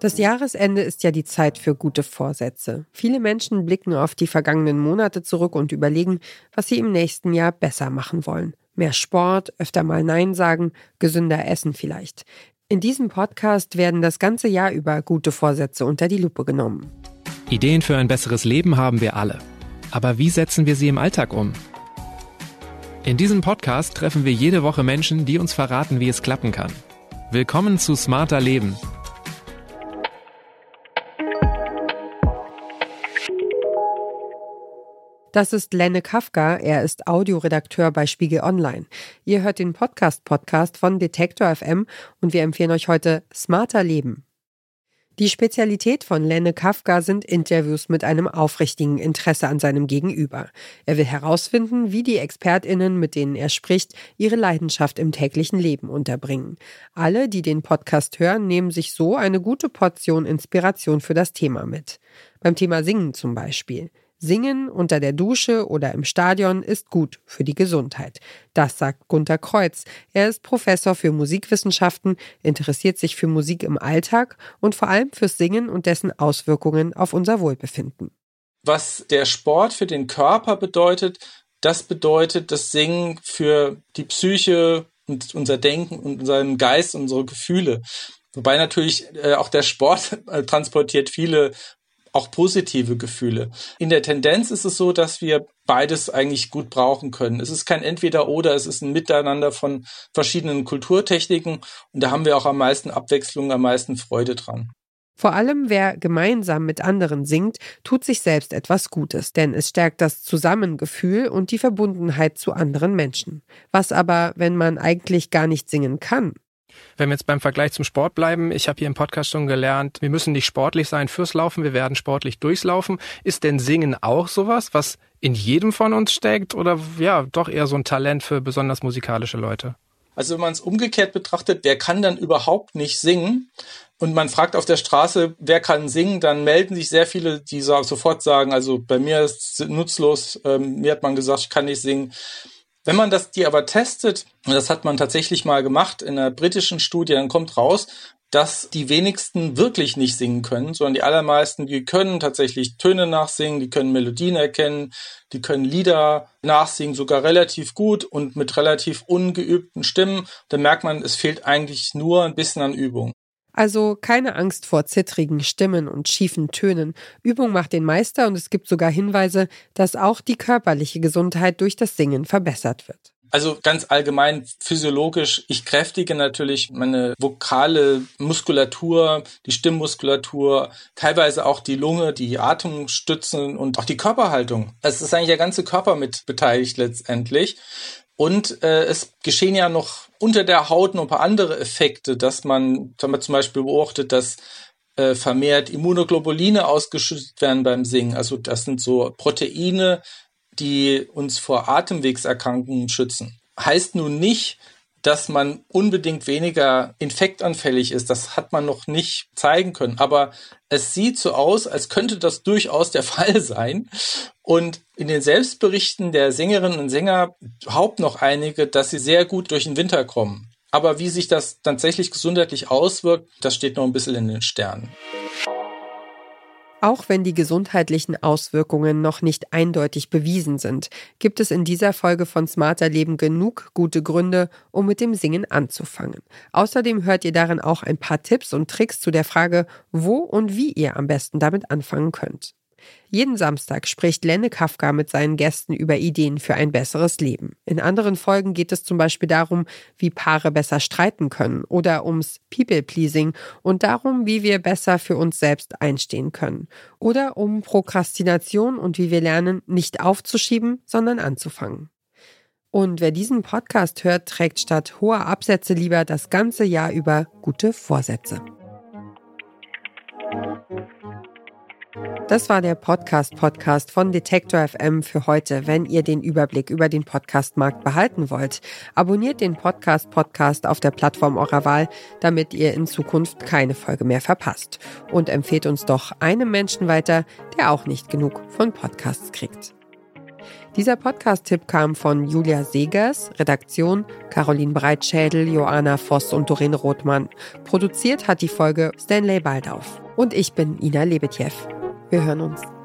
Das Jahresende ist ja die Zeit für gute Vorsätze. Viele Menschen blicken auf die vergangenen Monate zurück und überlegen, was sie im nächsten Jahr besser machen wollen. Mehr Sport, öfter mal Nein sagen, gesünder essen vielleicht. In diesem Podcast werden das ganze Jahr über gute Vorsätze unter die Lupe genommen. Ideen für ein besseres Leben haben wir alle. Aber wie setzen wir sie im Alltag um? In diesem Podcast treffen wir jede Woche Menschen, die uns verraten, wie es klappen kann. Willkommen zu Smarter Leben Das ist Lenne Kafka. Er ist Audioredakteur bei Spiegel Online. Ihr hört den Podcast-Podcast von Detektor FM und wir empfehlen euch heute Smarter Leben. Die Spezialität von Lenne Kafka sind Interviews mit einem aufrichtigen Interesse an seinem Gegenüber. Er will herausfinden, wie die ExpertInnen, mit denen er spricht, ihre Leidenschaft im täglichen Leben unterbringen. Alle, die den Podcast hören, nehmen sich so eine gute Portion Inspiration für das Thema mit. Beim Thema Singen zum Beispiel. Singen unter der Dusche oder im Stadion ist gut für die Gesundheit. Das sagt Gunter Kreuz. Er ist Professor für Musikwissenschaften, interessiert sich für Musik im Alltag und vor allem fürs Singen und dessen Auswirkungen auf unser Wohlbefinden. Was der Sport für den Körper bedeutet, das bedeutet das Singen für die Psyche und unser Denken und unseren Geist, unsere Gefühle. Wobei natürlich äh, auch der Sport äh, transportiert viele auch positive Gefühle. In der Tendenz ist es so, dass wir beides eigentlich gut brauchen können. Es ist kein Entweder-Oder, es ist ein Miteinander von verschiedenen Kulturtechniken und da haben wir auch am meisten Abwechslung, am meisten Freude dran. Vor allem wer gemeinsam mit anderen singt, tut sich selbst etwas Gutes, denn es stärkt das Zusammengefühl und die Verbundenheit zu anderen Menschen. Was aber, wenn man eigentlich gar nicht singen kann? Wenn wir jetzt beim Vergleich zum Sport bleiben, ich habe hier im Podcast schon gelernt, wir müssen nicht sportlich sein fürs Laufen, wir werden sportlich durchs Laufen. Ist denn Singen auch sowas, was in jedem von uns steckt oder ja, doch eher so ein Talent für besonders musikalische Leute? Also wenn man es umgekehrt betrachtet, wer kann dann überhaupt nicht singen? Und man fragt auf der Straße, wer kann singen, dann melden sich sehr viele, die sofort sagen, also bei mir ist es nutzlos, ähm, mir hat man gesagt, ich kann nicht singen. Wenn man das die aber testet, und das hat man tatsächlich mal gemacht in einer britischen Studie, dann kommt raus, dass die wenigsten wirklich nicht singen können, sondern die allermeisten, die können tatsächlich Töne nachsingen, die können Melodien erkennen, die können Lieder nachsingen, sogar relativ gut und mit relativ ungeübten Stimmen. Da merkt man, es fehlt eigentlich nur ein bisschen an Übung. Also keine Angst vor zittrigen Stimmen und schiefen Tönen. Übung macht den Meister und es gibt sogar Hinweise, dass auch die körperliche Gesundheit durch das Singen verbessert wird. Also ganz allgemein physiologisch, ich kräftige natürlich meine vokale Muskulatur, die Stimmmuskulatur, teilweise auch die Lunge, die Atemstützen und auch die Körperhaltung. Es ist eigentlich der ganze Körper mit beteiligt letztendlich. Und äh, es geschehen ja noch unter der Haut noch ein paar andere Effekte, dass man, wenn man zum Beispiel beobachtet, dass äh, vermehrt Immunoglobuline ausgeschüttet werden beim Singen. Also das sind so Proteine, die uns vor Atemwegserkrankungen schützen. Heißt nun nicht, dass man unbedingt weniger infektanfällig ist. Das hat man noch nicht zeigen können. Aber es sieht so aus, als könnte das durchaus der Fall sein. Und in den Selbstberichten der Sängerinnen und Sänger behaupten noch einige, dass sie sehr gut durch den Winter kommen. Aber wie sich das tatsächlich gesundheitlich auswirkt, das steht noch ein bisschen in den Sternen. Auch wenn die gesundheitlichen Auswirkungen noch nicht eindeutig bewiesen sind, gibt es in dieser Folge von Smarter Leben genug gute Gründe, um mit dem Singen anzufangen. Außerdem hört ihr darin auch ein paar Tipps und Tricks zu der Frage, wo und wie ihr am besten damit anfangen könnt. Jeden Samstag spricht Lenne Kafka mit seinen Gästen über Ideen für ein besseres Leben. In anderen Folgen geht es zum Beispiel darum, wie Paare besser streiten können oder ums People-Pleasing und darum, wie wir besser für uns selbst einstehen können. Oder um Prokrastination und wie wir lernen, nicht aufzuschieben, sondern anzufangen. Und wer diesen Podcast hört, trägt statt hoher Absätze lieber das ganze Jahr über gute Vorsätze. Das war der Podcast-Podcast von Detektor FM für heute. Wenn ihr den Überblick über den Podcastmarkt behalten wollt, abonniert den Podcast-Podcast auf der Plattform eurer Wahl, damit ihr in Zukunft keine Folge mehr verpasst. Und empfehlt uns doch einem Menschen weiter, der auch nicht genug von Podcasts kriegt. Dieser Podcast-Tipp kam von Julia Segers, Redaktion Caroline Breitschädel, Joanna Voss und Doreen Rothmann. Produziert hat die Folge Stanley Baldauf. Und ich bin Ina Lebetjew. Wir hören uns.